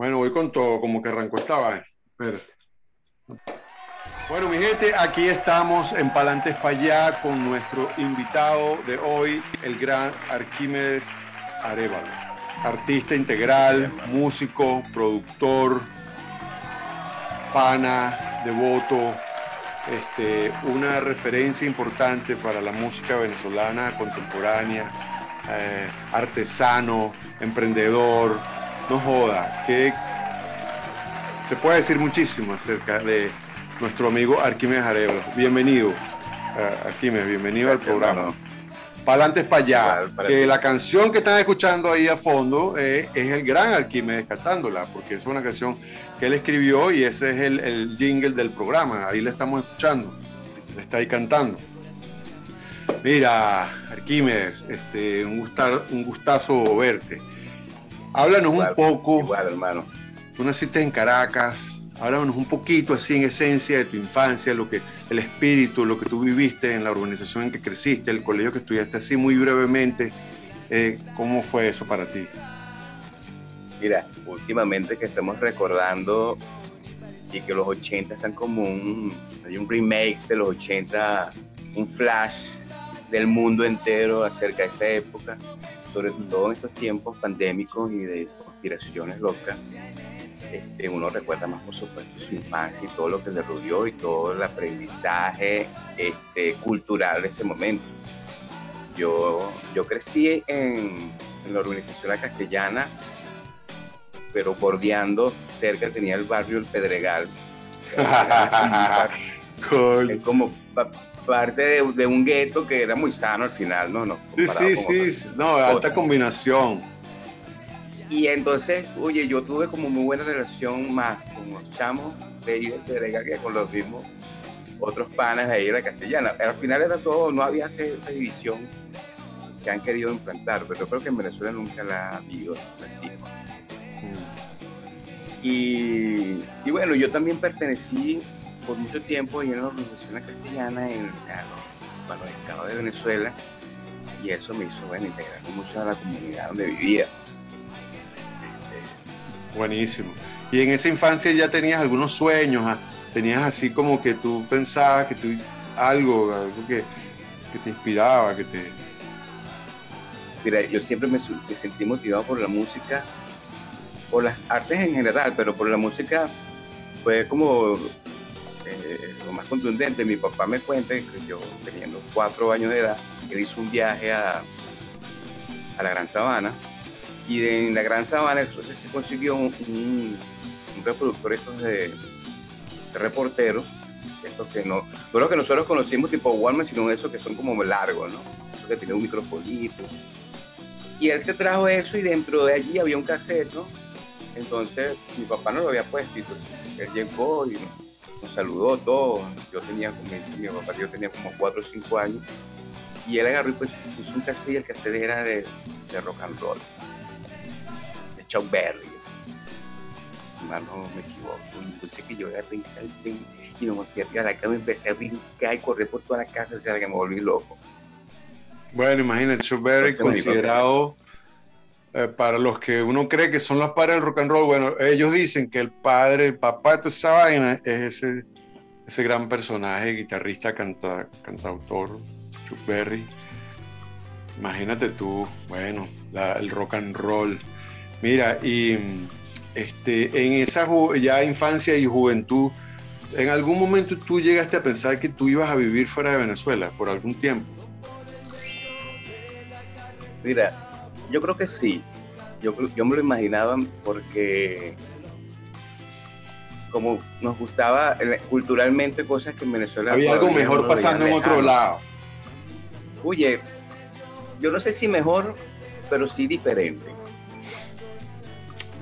Bueno, voy con todo, como que arrancó esta vaina. Espérate. Bueno, mi gente, aquí estamos en Palantes para con nuestro invitado de hoy, el gran Arquímedes Arevalo. Artista integral, músico, productor, pana, devoto, este, una referencia importante para la música venezolana contemporánea, eh, artesano, emprendedor, no joda, que se puede decir muchísimo acerca de nuestro amigo Arquímedes Arevalo. Bienvenido, Arquímedes, bienvenido Gracias, al programa. hermano. Pa'lante para allá. Que la canción que están escuchando ahí a fondo eh, es el gran Arquímedes cantándola, porque es una canción que él escribió y ese es el, el jingle del programa. Ahí le estamos escuchando. Le está ahí cantando. Mira, Arquímedes, este, un, gustar- un gustazo verte. Háblanos Igual, un poco. Igual, hermano. Tú naciste en Caracas. Háblanos un poquito así en esencia de tu infancia, lo que, el espíritu, lo que tú viviste en la organización en que creciste, el colegio que estudiaste, así muy brevemente. eh, ¿Cómo fue eso para ti? Mira, últimamente que estamos recordando y que los 80 están como un, hay un remake de los 80, un flash del mundo entero acerca de esa época, sobre todo en estos tiempos pandémicos y de conspiraciones locas. Este, uno recuerda más, por supuesto, su infancia y todo lo que le rodeó y todo el aprendizaje este, cultural de ese momento. Yo, yo crecí en, en la organización La Castellana, pero bordeando, cerca tenía el barrio El Pedregal. Es como parte de, de un gueto que era muy sano al final, ¿no? no Sí, sí, sí. No, alta combinación. Y entonces, oye, yo tuve como muy buena relación más con los chamos de ahí del Pedregal que con los mismos otros panas de ahí de la castellana. Al final era todo, no había ese- esa división que han querido implantar, pero yo creo que en Venezuela nunca la ha habido así. Y, y bueno, yo también pertenecí por mucho tiempo ahí en la organización La castellana en para los estados de Venezuela y eso me hizo bueno, integrarme mucho a la comunidad donde vivía. Buenísimo. Y en esa infancia ya tenías algunos sueños, ah? tenías así como que tú pensabas que tú algo, algo que, que te inspiraba, que te... Mira, yo siempre me, me sentí motivado por la música, por las artes en general, pero por la música fue como eh, lo más contundente. Mi papá me cuenta que yo, teniendo cuatro años de edad, él hizo un viaje a, a la Gran Sabana y en la Gran Sabana se consiguió un, un- reproductor estos de, reporteros, estos que no, no los que nosotros conocimos tipo Walmart, sino esos que son como largos, ¿no? Esos que tienen un microfonito. Y él se trajo eso y dentro de allí había un cassette, ¿no? Entonces mi papá no lo había puesto y él llegó y nos saludó todo. Yo tenía, como dice mi papá, yo tenía como 4 o 5 años. Y él agarró y pues puso un cassette el cassette era de, de rock and roll, de Chuck Berry. Si mal no me equivoco. Y entonces que yo agarré y salté y me monté arriba de la cama y empecé a brincar y correr por toda la casa, o sea que me volví loco. Bueno, imagínate, Chuck Berry Entonces, me considerado eh, para los que uno cree que son los padres del rock and roll, bueno, ellos dicen que el padre, el papá de toda esa vaina es ese, ese gran personaje, guitarrista, canta, cantautor, Chuck Berry. Imagínate tú, bueno, la- el rock and roll. Mira, y este, en esa ya infancia y juventud, ¿en algún momento tú llegaste a pensar que tú ibas a vivir fuera de Venezuela por algún tiempo? Mira, yo creo que sí. Yo, yo me lo imaginaba porque como nos gustaba culturalmente cosas que en Venezuela Había algo mejor pasando en otro lado. Oye, yo no sé si mejor, pero sí diferente.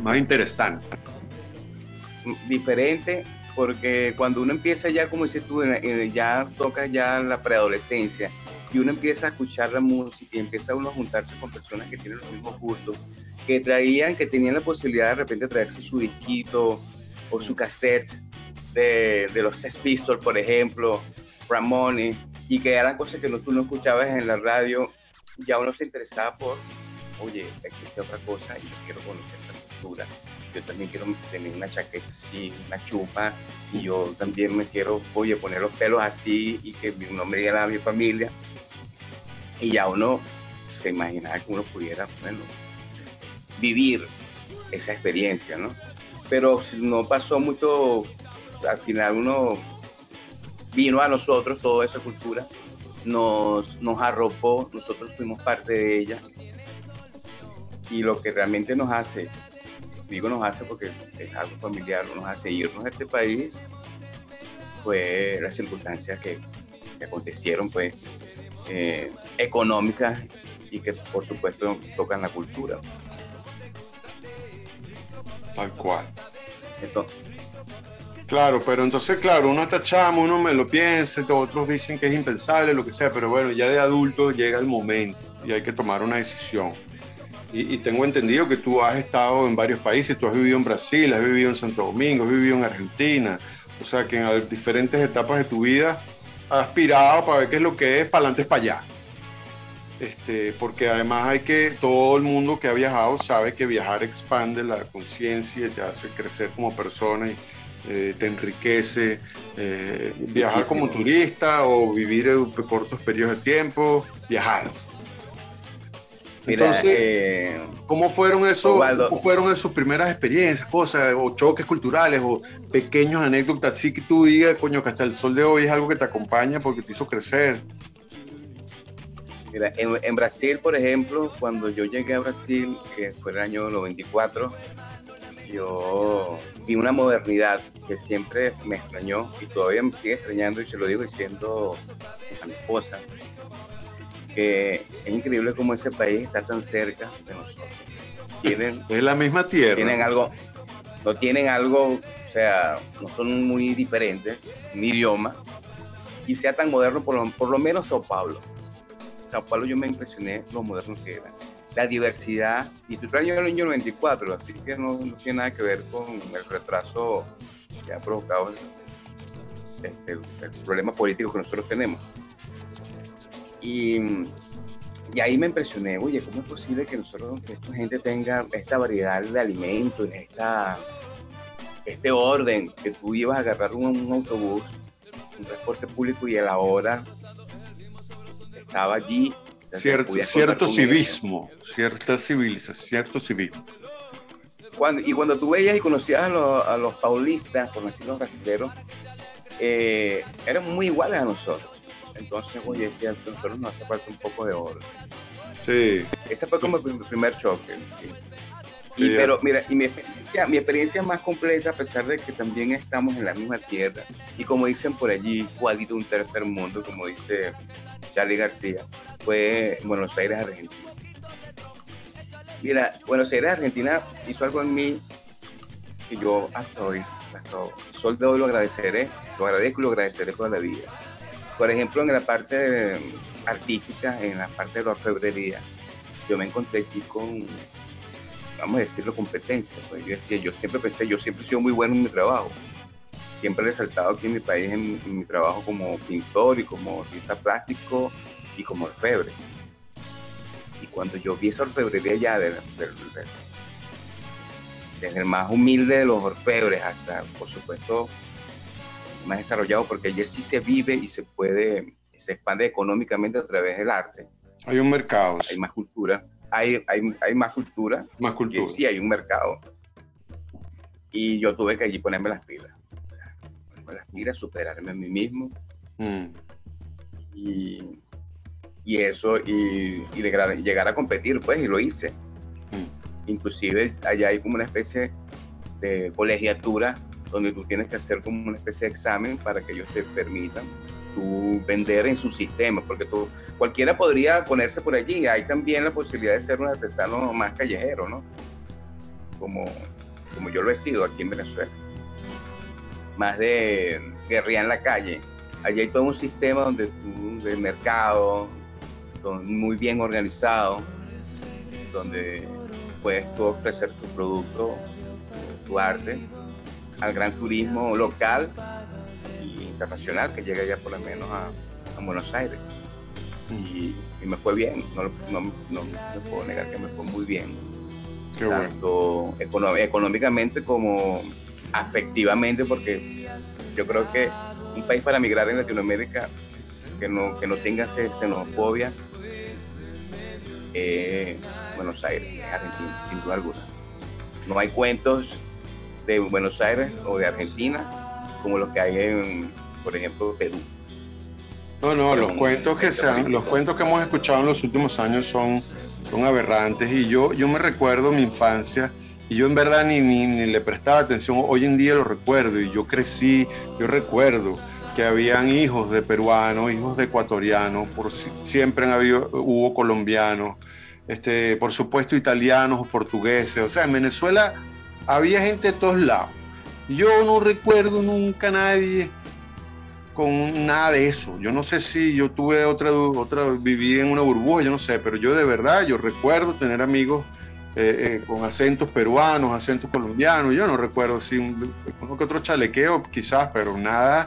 Más interesante. Diferente porque cuando uno empieza ya, como dices tú, ya toca ya la preadolescencia y uno empieza a escuchar la música y empieza uno a juntarse con personas que tienen los mismos gustos, que traían, que tenían la posibilidad de repente traerse su disquito o su cassette de, de los Sex Pistols, por ejemplo, Ramones, y que eran cosas que no, tú no escuchabas en la radio, ya uno se interesaba por oye, existe otra cosa y yo quiero conocer esa cultura. Yo también quiero tener una chaqueta así, una chupa, y yo también me quiero, oye, poner los pelos así y que mi nombre diga a mi familia. Y ya uno se imaginaba que uno pudiera, bueno, vivir esa experiencia, ¿no? Pero no pasó mucho, al final uno vino a nosotros toda esa cultura, nos, nos arropó, nosotros fuimos parte de ella. Y lo que realmente nos hace, digo nos hace porque es algo familiar, nos hace irnos a este país, fue las circunstancias que, acontecieron, pues, eh, económicas y que por supuesto tocan la cultura. Tal cual. claro, pero entonces, claro, uno tachamos, uno me lo piensa, otros dicen que es impensable, lo que sea, pero bueno, ya de adulto llega el momento y hay que tomar una decisión. Y, y, tengo entendido que tú has estado en varios países, tú has vivido en Brasil, has vivido en Santo Domingo, has vivido en Argentina, o sea que en diferentes etapas de tu vida aspirado para ver qué es lo que es para adelante, para allá. Este, porque además hay que, todo el mundo que ha viajado sabe que viajar expande la conciencia, te hace crecer como persona y eh, te enriquece. Eh, viajar como turista o vivir en cortos periodos de tiempo, viajar. Entonces, eh, ¿cómo fueron esos, ¿cómo fueron esas primeras experiencias, cosas, o choques culturales, o pequeños anécdotas, así que tú digas, coño, que hasta el sol de hoy es algo que te acompaña porque te hizo crecer? Mira, en, Brasil, por ejemplo, cuando yo llegué a Brasil, que fue el año 94, yo vi una modernidad que siempre me extrañó y todavía me sigue extrañando y se lo digo diciendo a mi esposa, que es increíble cómo ese país está tan cerca de nosotros. Tienen, es la misma tierra. Tienen algo, no tienen algo, o sea, no son muy diferentes, un idioma, y sea tan moderno, por lo, por lo menos Sao Paulo Sao Paulo yo me impresioné lo moderno que era. La diversidad, y tu año es el año 94, así que no, tiene nada que ver con el retraso que ha provocado este, el problema político que nosotros tenemos. Y, y, ahí me impresioné, oye, ¿cómo es posible que nosotros, que esta gente tenga esta variedad de alimentos, esta, este orden, que tú ibas a agarrar un, un autobús, un transporte público y a la hora estaba allí. Cierto, cierto civismo, cierta civilización, cierto civismo. Cuando, y cuando tú veías y conocías a los, paulistas, por decirlo brasileños, eh, eran muy iguales a nosotros. Entonces, oye, decía, a nosotros nos hace falta un poco de oro. Sí. Ese fue como mi primer choque. Y, pero mira, y mi experiencia, mi experiencia más completa, a pesar de que también estamos en la misma tierra, y como dicen por allí, igualito un tercer mundo, como dice Charlie García, fue Buenos Aires, Argentina. Mira, Buenos Aires, Argentina hizo algo en mí que yo hasta hoy, hasta hoy, sol de hoy lo agradeceré, lo agradezco y lo agradeceré toda la vida. Por ejemplo, en la parte artística, en la parte de la orfebrería, yo me encontré aquí con, vamos a decirlo, competencia. Pues yo decía, yo siempre pensé, yo siempre he sido muy bueno en mi trabajo siempre he resaltado aquí en mi país en, mi trabajo como pintor y como artista plástico y como orfebre. Y cuando yo vi esa orfebrería ya desde el más humilde de los orfebres hasta, por supuesto, más desarrollado, porque allí sí se vive y se puede, se expande económicamente a través del arte. Hay un mercado. Hay más cultura. Hay, hay, hay más cultura. Más cultura. Sí, hay un mercado. Y yo tuve que allí ponerme las pilas las miras, superarme a mí mismo. Mm. Y, y, eso, y, y, llegar a competir, pues, y lo hice. Mm. Inclusive allá hay como una especie de colegiatura donde tú tienes que hacer como una especie de examen para que ellos te permitan tú vender en su sistema, porque tú, cualquiera podría ponerse por allí. Hay también la posibilidad de ser un artesano más callejero, ¿no? Como, como yo lo he sido aquí en Venezuela más de guerrilla en la calle. Allí hay todo un sistema donde tú, de mercado, muy bien organizado, donde puedes tú ofrecer tu producto, tu arte, al gran turismo local e internacional que llega ya por lo menos a, Buenos Aires. y, me fue bien, no, no, no, puedo negar que me fue muy bien. Qué tanto económicamente como afectivamente, porque yo creo que un país para migrar en Latinoamérica que no, que no tenga xenofobia eh, Buenos Aires, Argentina, sin duda alguna. No hay cuentos de Buenos Aires o de Argentina como los que hay en, por ejemplo, Perú. No, no, los cuentos que sean, los cuentos que hemos escuchado en los últimos años son, son aberrantes. Y yo, yo me recuerdo mi infancia y yo en verdad ni, ni, ni, le prestaba atención, hoy en día lo recuerdo y yo crecí, yo recuerdo que habían hijos de peruanos, hijos de ecuatorianos, por, siempre han habido, hubo colombianos, este, por supuesto italianos o portugueses, o sea, en Venezuela había gente de todos lados. Yo no recuerdo nunca nadie con nada de eso. Yo no sé si yo tuve otra, otra, viví en una burbuja, yo no sé, pero yo de verdad, yo recuerdo tener amigos eh, eh, con acentos peruanos, acentos colombianos, yo no recuerdo si uno que otro chalequeo quizás, pero nada,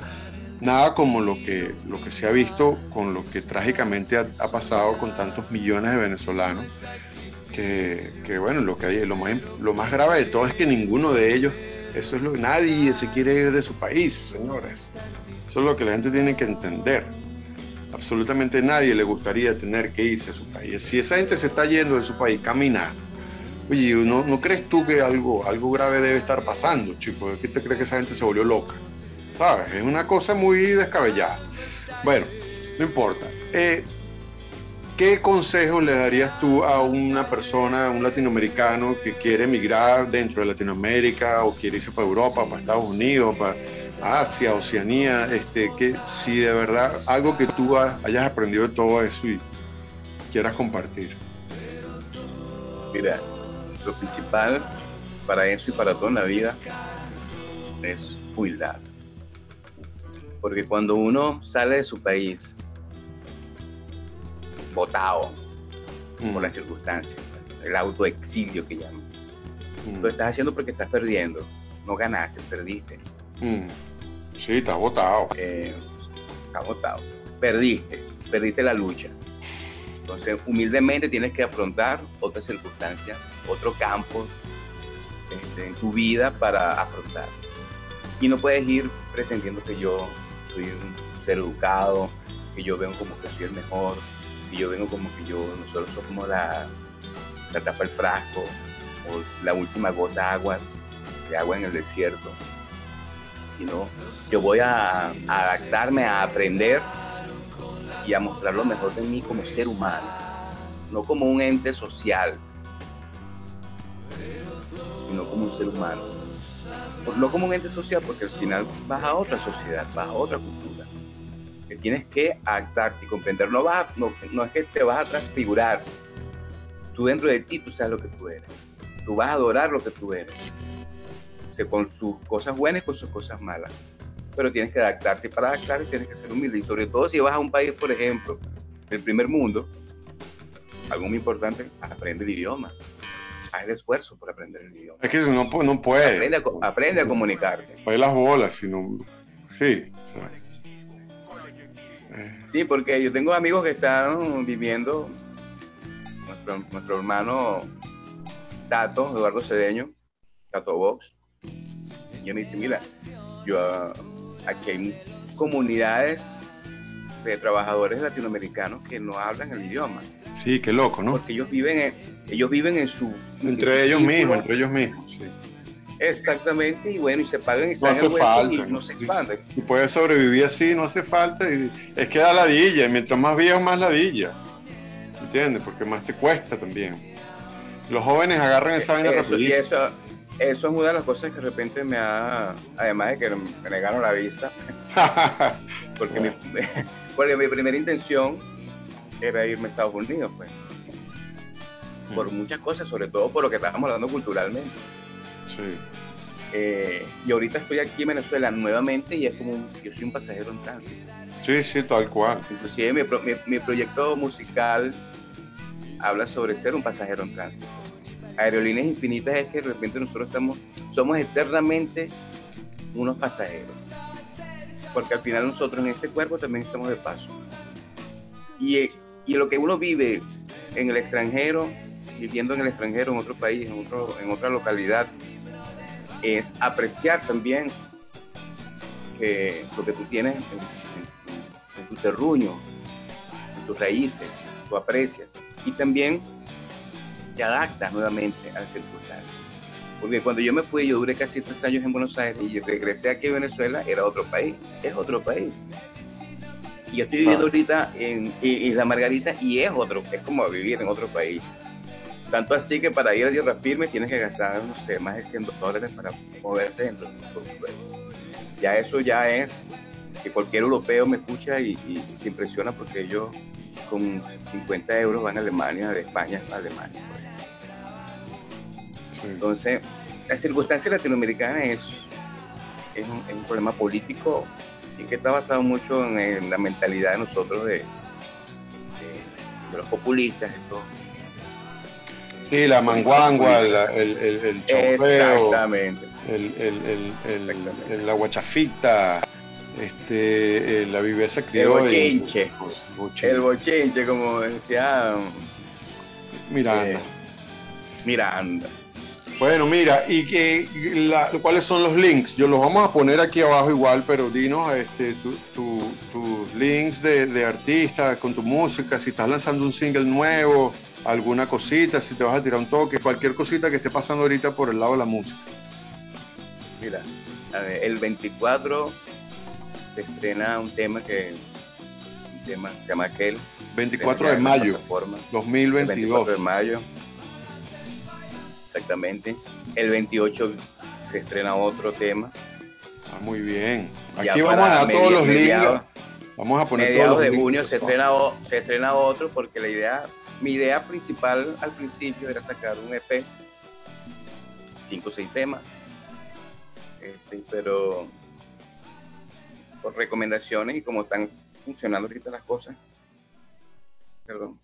nada como lo que, lo que se ha visto con lo que trágicamente ha, pasado con tantos millones de venezolanos. Que, bueno, lo, que hay, lo, más, lo más grave de todo es que ninguno de ellos, eso es lo que nadie se quiere ir de su país, señores. Eso es lo que la gente tiene que entender. Absolutamente nadie le gustaría tener que irse a su país. Si esa gente se está yendo de su país, caminar. Oye, ¿no, ¿no crees tú que algo, algo grave debe estar pasando, chico? ¿Qué te crees que esa gente se volvió loca? ¿Sabes? Es una cosa muy descabellada. Bueno, no importa. Eh, ¿Qué consejo le darías tú a una persona, un latinoamericano que quiere emigrar dentro de Latinoamérica o quiere irse para Europa, para Estados Unidos, para Asia, Oceanía, este, que si de verdad algo que tú hayas aprendido de todo eso y quieras compartir. Mira, lo principal para eso y para toda la vida es humildad. Porque cuando uno sale de su país, botado por mm. las circunstancias, el autoexilio que llaman, mm. lo estás haciendo porque estás perdiendo. No ganaste, perdiste. Mm. Sí, está votado. Eh, está votado. Perdiste, perdiste la lucha. Entonces, humildemente tienes que afrontar otras circunstancias, otro campo este, en tu vida para afrontar. Y no puedes ir pretendiendo que yo soy un ser educado, que yo vengo como que soy el mejor, que yo vengo como que yo, nosotros somos la, la tapa del frasco, o la última gota de agua, de agua en el desierto sino yo voy a, adaptarme a aprender y a mostrar lo mejor de mí como ser humano, no como un ente social, sino como un ser humano. No como un ente social, porque al final vas a otra sociedad, vas a otra cultura, que tienes que adaptarte y comprender. No, vas, no, no es que te vas a transfigurar, tú dentro de ti tú sabes lo que tú eres, tú vas a adorar lo que tú eres con sus cosas buenas y con sus cosas malas. Pero tienes que adaptarte para adaptarte tienes que ser humilde. Y sobre todo si vas a un país, por ejemplo, del primer mundo, algo muy importante, aprende el idioma. Haz el esfuerzo por aprender el idioma. Es que no, no puede. Aprende a, aprende a comunicarte. Para las bolas, sino... Sí. Sí, porque yo tengo amigos que están viviendo, nuestro, nuestro hermano Tato, Eduardo Cedeño, Tato Box, yo me dice, mira, yo aquí hay comunidades de trabajadores latinoamericanos que no hablan el idioma. Sí, qué loco, ¿no? Porque ellos viven en, ellos viven en su... Entre ellos mismos, entre ellos mismos, sí. Exactamente, y bueno, y se pagan y no hace y no se expanden. Y puedes sobrevivir así, no hace falta. Y es que da ladilla, y mientras más viejo, más ladilla. ¿Entiendes? Porque más te cuesta también. Los jóvenes agarran esa vaina rapidísimo eso es una de las cosas que de repente me ha, además de que me negaron la visa, porque, mi, porque mi primera intención era irme a Estados Unidos, pues. Por muchas cosas, sobre todo por lo que estábamos hablando culturalmente. Sí. Eh, y ahorita estoy aquí en Venezuela nuevamente y es como yo soy un pasajero en tránsito. Sí, sí, tal cual. Inclusive mi, mi, mi proyecto musical habla sobre ser un pasajero en tránsito aerolíneas infinitas es que de repente nosotros estamos, somos eternamente unos pasajeros. Porque al final nosotros en este cuerpo también estamos de paso. Y, y lo que uno vive en el extranjero, viviendo en el extranjero, en otro país, en, otro, en otra localidad, es apreciar también que lo que tú tienes en, tu terruño, en tus raíces, tú aprecias. Y también te adaptas nuevamente a las circunstancias. Porque cuando yo me fui, yo duré casi tres años en Buenos Aires y regresé aquí a Venezuela, era otro país, es otro país. Y yo estoy viviendo ah. ahorita en Isla Margarita y es otro, es como vivir en otro país. Tanto así que para ir a tierra firme tienes que gastar, no sé, más de 100 dólares para moverte dentro Ya eso ya es que cualquier europeo me escucha y, se impresiona porque ellos con 50 euros van a Alemania, de España a Alemania. Entonces, la circunstancia latinoamericana es, es, un, problema político y que está basado mucho en, la mentalidad de nosotros de, de, de los populistas y todo Sí, la manguangua, el, el, el, Exactamente. El, el, la guachafita, este, la viveza criolla. El bochinche. El bochinche, como decía. Miranda. Eh, Miranda. Bueno, mira, y que, cuáles son los links. Yo los vamos a poner aquí abajo igual, pero dinos este, tus links de, de artistas con tu música, si estás lanzando un single nuevo, alguna cosita, si te vas a tirar un toque, cualquier cosita que esté pasando ahorita por el lado de la música. Mira, el 24 se estrena un tema que tema, se llama aquel. 24 de mayo, 2022. 24 de mayo, exactamente. El 28 se estrena otro tema. Ah, muy bien. Aquí vamos a todos los links. Vamos a poner mediados todos los de junio se estrena, se estrena otro porque la idea mi idea principal al principio era sacar un EP, cinco o seis temas, este, pero por recomendaciones y como están funcionando ahorita las cosas, perdón,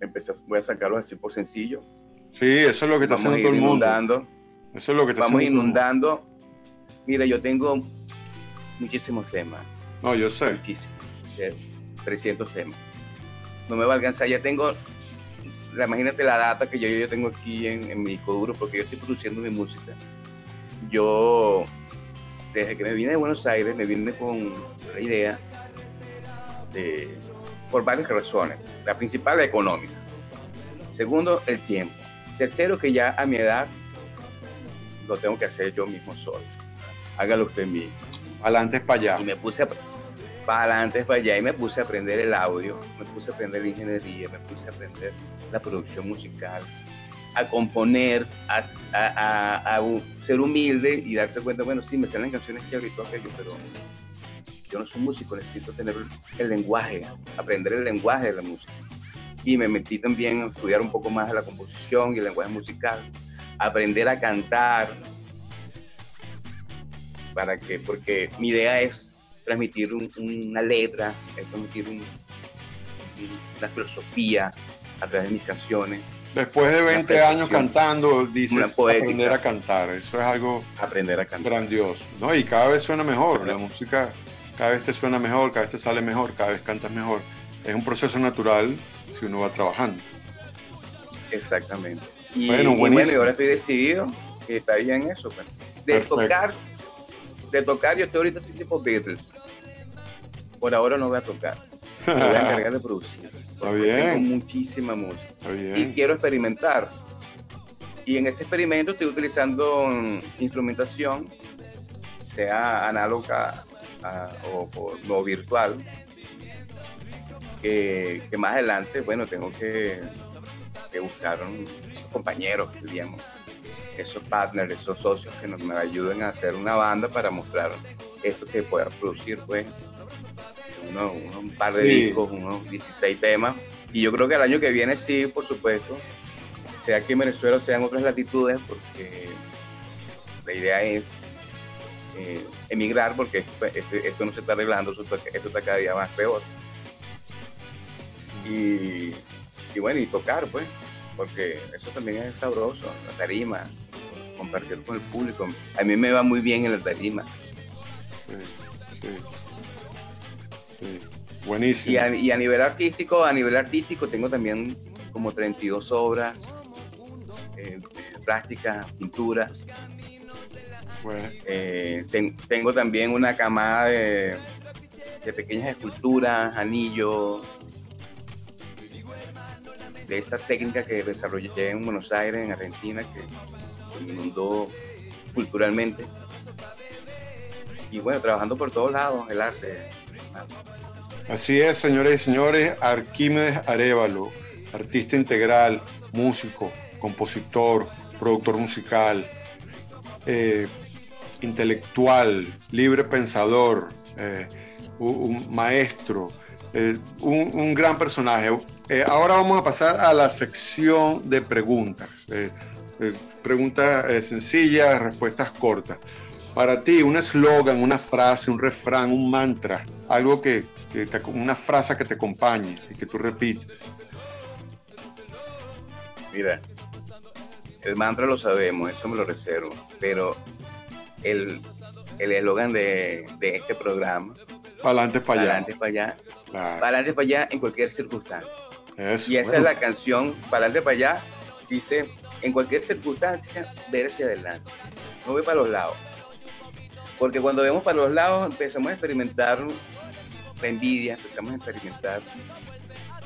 empecé, voy a sacarlo así por sencillo. Sí, eso es lo que está haciendo todo el mundo. Eso es lo que está Vamos inundando. Mira, yo tengo muchísimos temas. No, yo sé. Muchísimos. 300 temas no me va a alcanzar. Ya tengo, imagínate la data que yo, yo tengo aquí en, mi disco duro, porque yo estoy produciendo mi música. Yo, desde que me vine de Buenos Aires, me vine con la idea de, por varias razones. La principal, la económica. Segundo, el tiempo. Tercero, que ya a mi edad lo tengo que hacer yo mismo solo. Hágalo usted mismo. Adelante para allá. Y me puse a, para adelante, para allá y me puse a aprender el audio, me puse a aprender la ingeniería, me puse a aprender la producción musical, a componer, a, ser humilde y darte cuenta, bueno, sí, me salen canciones que ahorita aquello, pero yo no soy músico, necesito tener el lenguaje, aprender el lenguaje de la música. Y me metí también a estudiar un poco más de la composición y el lenguaje musical, aprender a cantar, para que, porque mi idea es transmitir una letra, transmitir una filosofía a través de mis canciones. Después de 20 años cantando, dices aprender a cantar. Eso es algo aprender a cantar. grandioso. ¿no? Y cada vez suena mejor. La música cada vez te suena mejor, cada vez te sale mejor, cada vez cantas mejor. Es un proceso natural si uno va trabajando. Exactamente. Y bueno, y ahora estoy decidido que está bien eso. Pues. De tocar de tocar, yo estoy ahorita así tipo Beatles. Por ahora no voy a tocar. Me voy a encargar de producir. Está bien. Tengo muchísima música. Y quiero experimentar. Y en ese experimento estoy utilizando instrumentación, sea análoga o, o, virtual, que, más adelante, bueno, tengo que, que buscar un, compañeros, digamos, esos partners, esos socios que nos, me ayuden a hacer una banda para mostrar esto que pueda producir, pues, un par de discos, unos 16 temas. Y yo creo que el año que viene sí, por supuesto, sea aquí en Venezuela o sea en otras latitudes, porque la idea es eh, emigrar, porque esto, no se está arreglando, esto, está cada día más peor. Y, y bueno, y tocar, pues, porque eso también es sabroso, la tarima, compartir con el público. A mí me va muy bien en la tarima. Sí, sí. Buenísimo. Y a, y a nivel artístico, a nivel artístico tengo también como 32 obras, eh, plásticas, pinturas. Bueno, Eh, ten- tengo también una camada de, de pequeñas esculturas, anillos, de esa técnica que desarrollé en Buenos Aires, en Argentina, que, me inundó culturalmente. Y bueno, trabajando por todos lados el arte. Así es, señores y señores, Arquímedes Arevalo, artista integral, músico, compositor, productor musical, eh, intelectual, libre pensador, eh, un, maestro, eh, un gran personaje. Eh, ahora vamos a pasar a la sección de preguntas. Eh, eh, preguntas sencillas, respuestas cortas. Para ti, un eslogan, una frase, un refrán, un mantra, algo que, que te- una frase que te acompañe y que tú repites. Mira, el mantra lo sabemos, eso me lo reservo, pero el el eslogan de, de este programa, Para adelante, para para allá. adelante para allá, Claro. para adelante para allá en cualquier circunstancia. Eso, Y esa bueno. es la canción, para adelante para allá, dice, en cualquier circunstancia, ver hacia adelante, no ve para los lados. Porque cuando vemos para los lados empezamos a experimentar la envidia, empezamos a experimentar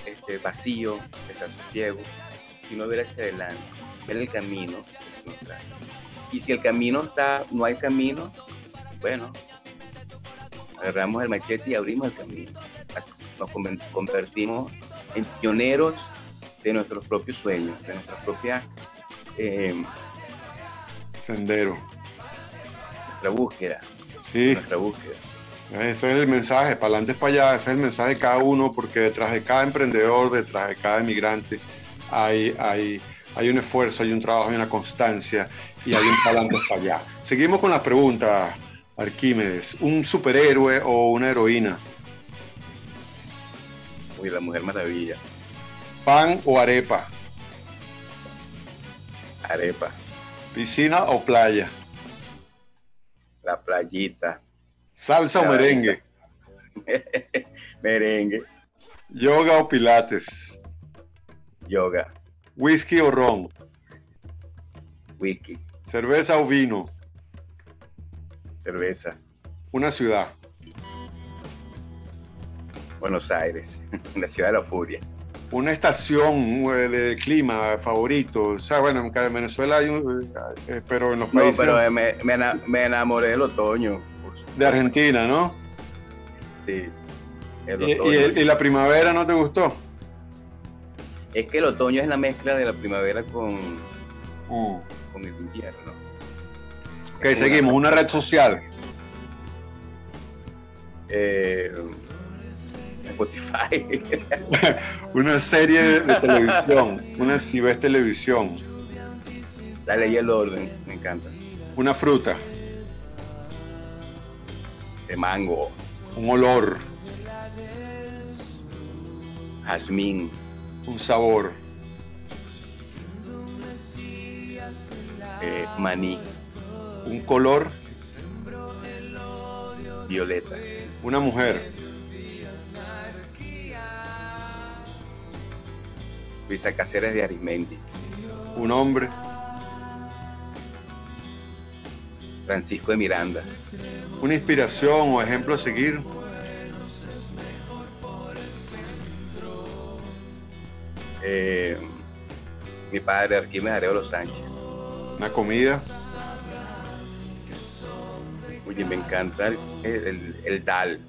este vacío, desasosiego, sino ver hacia adelante, ver el camino que se nos traza. Y si el camino está, no hay camino, bueno, agarramos el machete y abrimos el camino. Nos convertimos en pioneros de nuestros propios sueños, de nuestra propia eh, Sendero. nuestra búsqueda, Sí, nuestra búsqueda. ese es el mensaje, para adelante, para allá, ese es el mensaje de cada uno, porque detrás de cada emprendedor, detrás de cada emigrante, hay, hay, hay un esfuerzo, hay un trabajo, hay una constancia y hay un para adelante, para allá. Seguimos con las preguntas, Arquímedes. ¿Un superhéroe o una heroína? Uy, la Mujer Maravilla, ¿Pan o arepa? arepa, ¿Piscina o playa? la playita, ¿Salsa o merengue? merengue, ¿Yoga o pilates? yoga, ¿Whisky o ron? whisky, ¿Cerveza o vino? cerveza, Una ciudad. Buenos Aires, la ciudad de la furia. Una estación eh, de clima favorito. O sea, bueno, en Venezuela hay un. eh, pero en los No, países pero eh, me, me ena- me enamoré del otoño. de Argentina, ¿no? Sí, el Y, otoño. y el- y la primavera no te gustó? Es que el otoño es la mezcla de la primavera con, Mm. con el invierno. Ok, seguimos. Una red social. Eh, Spotify. Una serie de, televisión. Una si ves televisión. la ley y el orden, me encanta. Una fruta. De mango, Un olor. jazmín, Un sabor. eh, maní, Un color. violeta, Una mujer. Luisa Cáceres de Arismendi, Un hombre. Francisco de Miranda, Una inspiración o ejemplo a seguir. eh, mi padre Arquímedes Arevalo Sánchez. Una comida. Oye, me encanta el, el- el dal,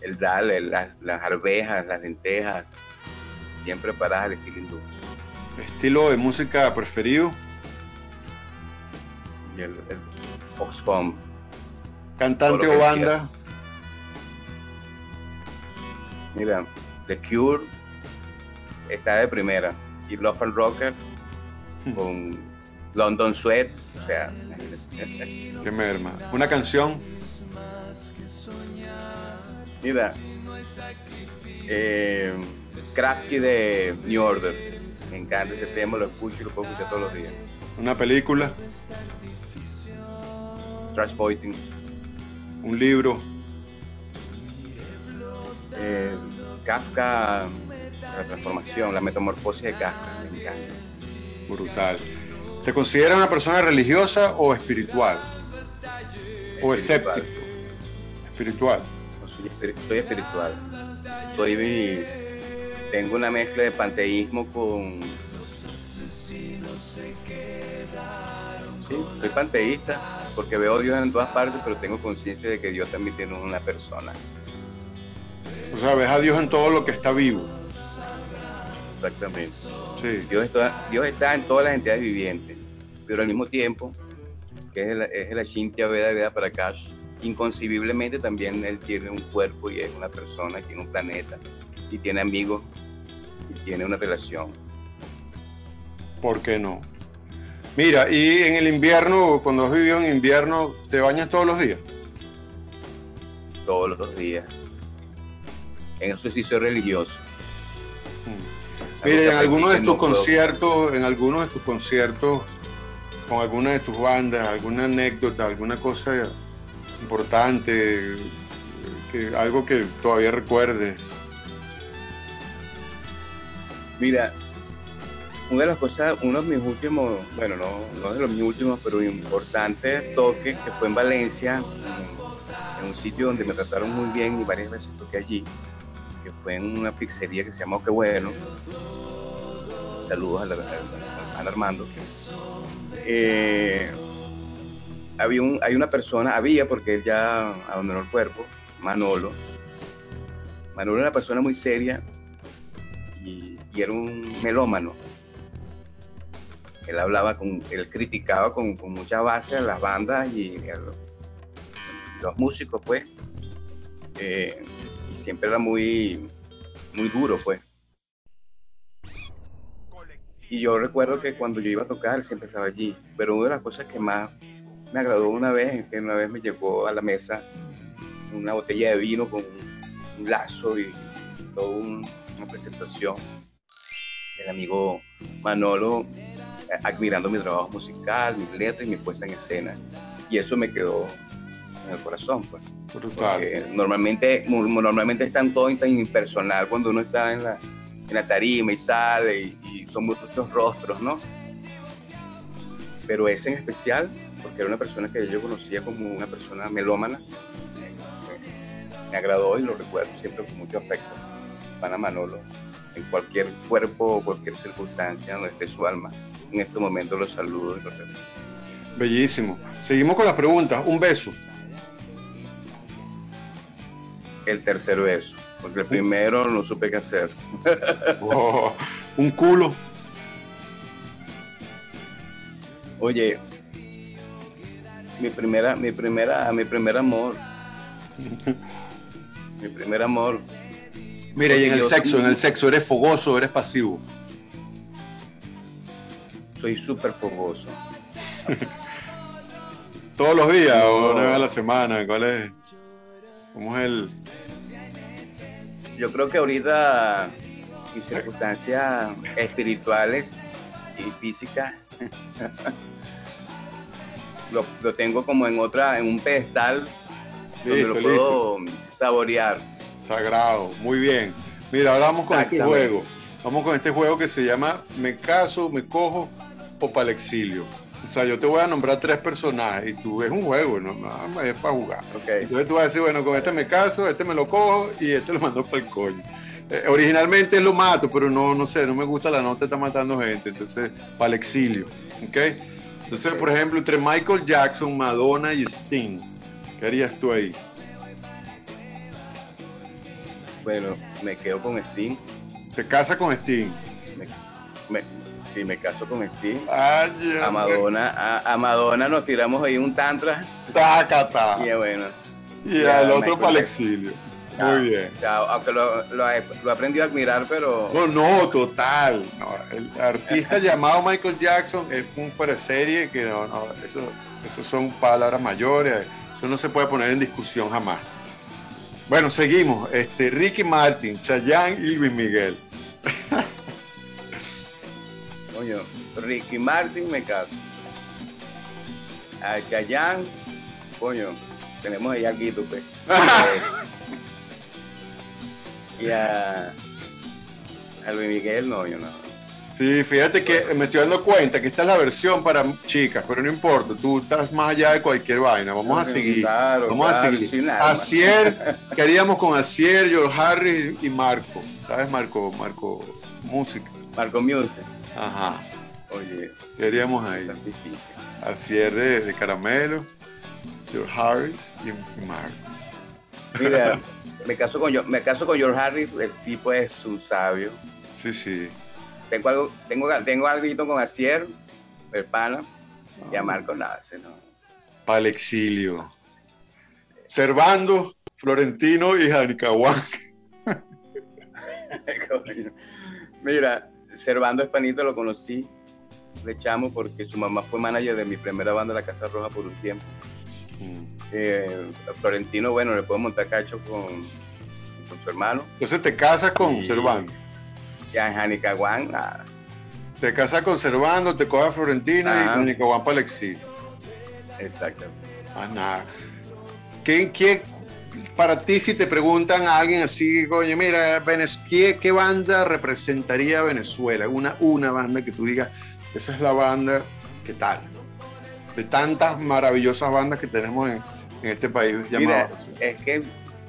el dal, el- las, las arvejas, las lentejas, bien preparadas al estilo hindú. Estilo de música preferido. Y el, el Oxfam, Cantante o banda. mira, The Cure está de primera. Y Love and Rocker con London Sweat, o sea, Qué merma. Una canción. mira, eh, Crafty de New Order, me encanta ese tema, lo escucho y lo puedo escuchar todos los días. Una película. Transporting, Un libro. eh, Kafka, la transformación, la metamorfosis de Kafka, me encanta. Brutal. ¿Te consideras una persona religiosa o espiritual? ¿O escéptico? Espiritual. soy, espiritual. Soy, tengo una mezcla de panteísmo con... Sí, soy panteísta porque veo a Dios en todas partes, pero tengo conciencia de que Dios también tiene una persona. O sea, ves a Dios en todo lo que está vivo. Exactamente. Dios, está, Dios está en todas las entidades vivientes, pero al mismo tiempo, que es el, es el Ashintya Veda Veda Prakash, inconcebiblemente también él tiene un cuerpo y es una persona, tiene un planeta y tiene amigos y tiene una relación. ¿Por qué no? Mira, y en el invierno, cuando has vivido en invierno, ¿te bañas todos los días? Todos los días. En eso sí soy religioso. Mira, en algunos de tus conciertos, en algunos de tus conciertos, con alguna de tus bandas, alguna anécdota, alguna cosa importante, que, algo que todavía recuerdes. Mira, una de las cosas, uno de mis últimos, bueno, no, no de los mis últimos, pero importantes toques, que fue en Valencia, en, un sitio donde me trataron muy bien y varias veces toqué allí, que fue en una pizzería que se llama Qué Bueno. Saludos a, Armando. Eh, había hay una persona, había porque él ya abandonó el cuerpo, Manolo. Manolo era una persona muy seria y, era un melómano él hablaba con, él criticaba con, mucha base a las bandas y a los, músicos, pues. Eh, y siempre era muy, muy duro, pues. Y yo recuerdo que cuando yo iba a tocar, él siempre estaba allí. Pero una de las cosas que más me agradó una vez es que una vez me llegó a la mesa una botella de vino con un lazo y toda una presentación. El amigo Manolo admirando mi trabajo musical, mis letras y mi puesta en escena. Y eso me quedó en el corazón. Pues. normalmente, normalmente es tan todo tan impersonal cuando uno está en la, en la tarima y sale y, son muchos rostros, ¿no? Pero ese en especial, porque era una persona que yo conocía como una persona melómana, me, agradó y lo recuerdo siempre con mucho afecto. Pana Manolo, en cualquier cuerpo o cualquier circunstancia donde esté su alma en este momento los saludo y los Bellísimo. Seguimos con las preguntas. Un beso. El tercer beso, porque el primero no supe qué hacer. Oh, un culo. Oye, mi primera, mi primera, mi primer amor. mi primer amor. Mira, y en el sexo, en el sexo, ¿eres fogoso eres pasivo? soy súper fogoso. ¿Todos los días o una vez a la semana? ¿Cuál es? ¿Cómo es el...? Yo creo que ahorita mis circunstancias espirituales y físicas lo, tengo como en otra, en un pedestal donde lo puedo saborear. Sagrado, muy bien. Mira, ahora vamos con este juego. Vamos con este juego que se llama Me caso, me cojo o para el exilio. O sea, yo te voy a nombrar tres personajes y tú ves un juego, no más es para jugar. Entonces tú vas a decir, bueno, con este me caso, este me lo cojo y este lo mando para el coño. Eh, originalmente lo mato, pero no, no sé, no me gusta la nota, está matando gente, entonces para el exilio. ¿Ok? Entonces, por ejemplo, entre Michael Jackson, Madonna y Sting, ¿qué harías tú ahí? Bueno, me quedo con Sting. ¿Te casas con Sting? me, Sí, me caso con Steve. a Madonna, a, Madonna nos tiramos ahí un tantra. Tacata. Y bueno. Y al otro para el exilio. Muy bien. aunque lo, lo, aprendido a admirar, pero. No, no, total. el artista llamado Michael Jackson es un fuera serie que no, no, eso, eso son palabras mayores. Eso no se puede poner en discusión jamás. Bueno, seguimos. Este, Ricky Martin, Chayanne y Luis Miguel. Coño, Ricky Martin me caso. A Chayanne, coño, tenemos ahí aquí, pues. Y a, a Luis Miguel, no, yo no. Sí, fíjate que me estoy dando cuenta que esta es la versión para chicas, pero no importa, tú estás más allá de cualquier vaina. Vamos a seguir. Claro, Vamos a seguir. Acier, queríamos con Acier, George Harris y Marco. ¿Sabes, Marco? Marco, música. Marco Muse. Ajá. Oye, Queríamos ahí. está difícil. Acier de, de Caramelo, George Harris y, y Marco. Mira, me caso con yo, me caso con George Harris, el tipo es un sabio. Sí, sí. Tengo algo, tengo, tengo algo con Acier, el pana, y a Marco nada, ese no. Para el exilio. Servando, Florentino y Janicahuán. Mira, Servando Espanito lo conocí de chamo porque su mamá fue manager de mi primera banda, La Casa Roja, por un tiempo. Eh, Florentino, bueno, le puedo montar cacho con, con su hermano. Entonces te casas con. Servando. Ya en Janicaguán, nada. Te casas con Servando, te coges a Florentino y Ajá. Janicahuán para el exilio. Exactamente. Más nada. ¿Qué, qué- para ti, si te preguntan a alguien así, coño, mira, ¿qué, qué banda representaría a Venezuela? Una, una banda que tú digas, esa es la banda, ¿qué tal? De tantas maravillosas bandas que tenemos en, en este país Mira, llamado. es que,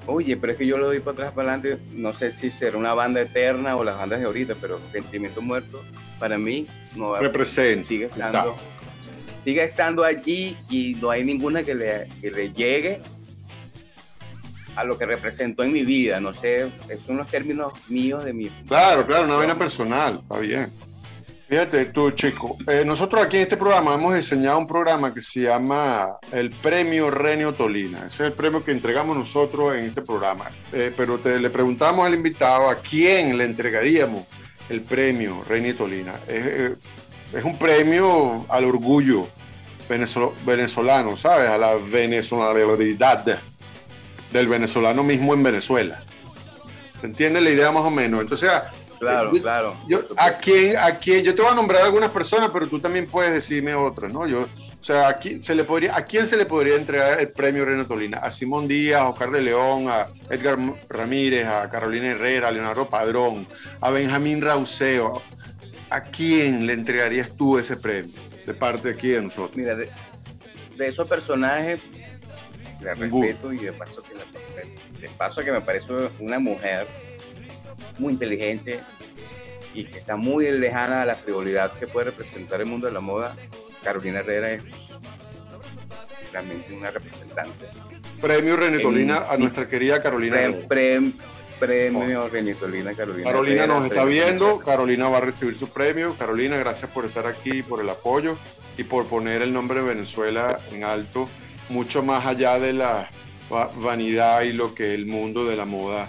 oye, pero es que yo lo doy para atrás, para adelante. No sé si será una banda eterna o las bandas de ahorita, pero Sentimiento Muerto, para mí, no va- Representa. sigue estando, sigue estando allí y no hay ninguna que le, que le llegue a lo que representó en mi vida. No sé, son unos términos míos de mi. Claro, claro, una vaina personal, está bien. Fíjate tú, chico, eh, nosotros aquí en este programa hemos diseñado un programa que se llama el Premio Renio Tolina. Ese es el premio que entregamos nosotros en este programa. Eh, pero te, le preguntamos al invitado a quién le entregaríamos el premio Renio Tolina. Es, eh, es un premio al orgullo venezolano, ¿sabes? A la venezolanidad del venezolano mismo en Venezuela. ¿Se entiende la idea más o menos? Entonces, Claro, Yo- claro. yo, ¿a quién, a quién? Yo te voy a nombrar algunas personas, pero tú también puedes decirme otras, ¿no? Yo, o sea, ¿a quién se le podría, ¿a quién se le podría entregar el premio Reino Tolina? A Simón Díaz, a Oscar de León, a Edgar Ramírez, a Carolina Herrera, a Leonardo Padrón, a Benjamín Rauseo. ¿A quién le entregarías tú ese premio de parte de aquí de nosotros? Mira, de, de esos personajes, le Ninguno. respeto y de paso, que de paso que me parece una mujer muy inteligente y que está muy lejana a la frivolidad que puede representar el mundo de la moda. Carolina Herrera es realmente una representante. Premio Reino En- Tolina a nuestra querida Carolina. Pre- premio Renitolina Carolina. Carolina Herrera, nos está viendo, Renitolina. Carolina va a recibir su premio. Carolina, gracias por estar aquí, por el apoyo y por poner el nombre de Venezuela en alto, mucho más allá de la va- vanidad y lo que el mundo de la moda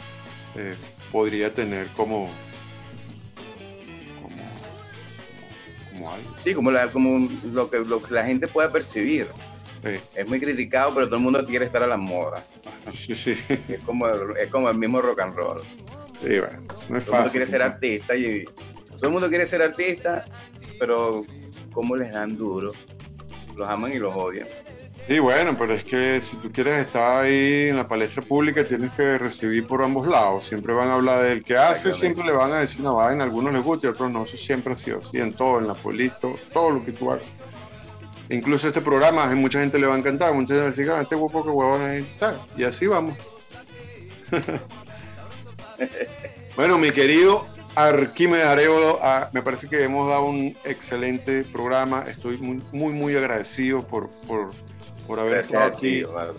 eh, podría tener como, como, como algo. Sí, como, la, como lo, que, lo que la gente puede percibir. Sí, Es muy criticado, pero todo el mundo quiere estar a la moda. sí, sí, Es como, es como el mismo rock and roll. sí, bueno, no es Todo el mundo fácil. quiere ser artista y todo el mundo quiere ser artista, pero ¿cómo les dan duro? Los aman y los odian. Sí, bueno, pero es que si tú quieres estar ahí en la palestra pública, tienes que recibir por ambos lados. Siempre van a hablar del que hace, siempre le van a decir una vaina, algunos les gusta y otros no. Eso siempre ha sido así en todo, en la política, todo, lo que tú hagas. Incluso este programa, a mucha gente le va a encantar, mucha gente va a decir, "Ah, este huevo que huevón ¿sabes? Y así vamos. bueno, mi querido Arquímedes Arevalo, ah, me parece que hemos dado un excelente programa. Estoy muy, muy, muy agradecido por, por, por haber Gracias estado ti, aquí.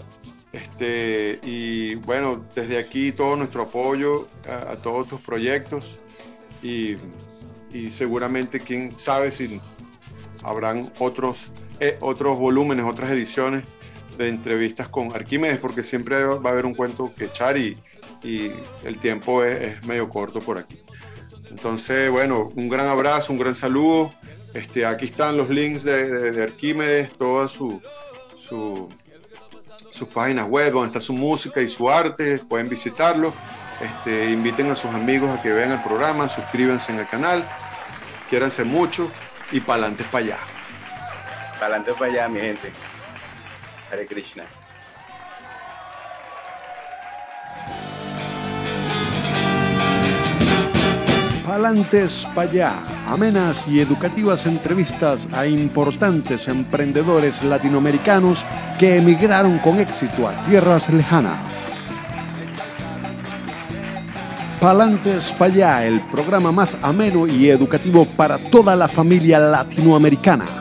Este, y bueno, desde aquí todo nuestro apoyo a, a todos tus proyectos y, y seguramente quién sabe si habrán otros, eh, otros volúmenes, otras ediciones de entrevistas con Arquímedes, porque siempre va a haber un cuento que echar y, y el tiempo es, es medio corto por aquí. Entonces, bueno, un gran abrazo, un gran saludo. Este, aquí están los links de, de- de Arquímedes, toda su, su, sus páginas web, donde está su música y su arte, pueden visitarlo. Este, inviten a sus amigos a que vean el programa, suscríbanse en el canal, quiéranse mucho y pa'lante para allá. Para adelante para allá, mi gente. Hare Krishna. Palantes allá, amenas y educativas entrevistas a importantes emprendedores latinoamericanos que emigraron con éxito a tierras lejanas. Palantes allá, el programa más ameno y educativo para toda la familia latinoamericana.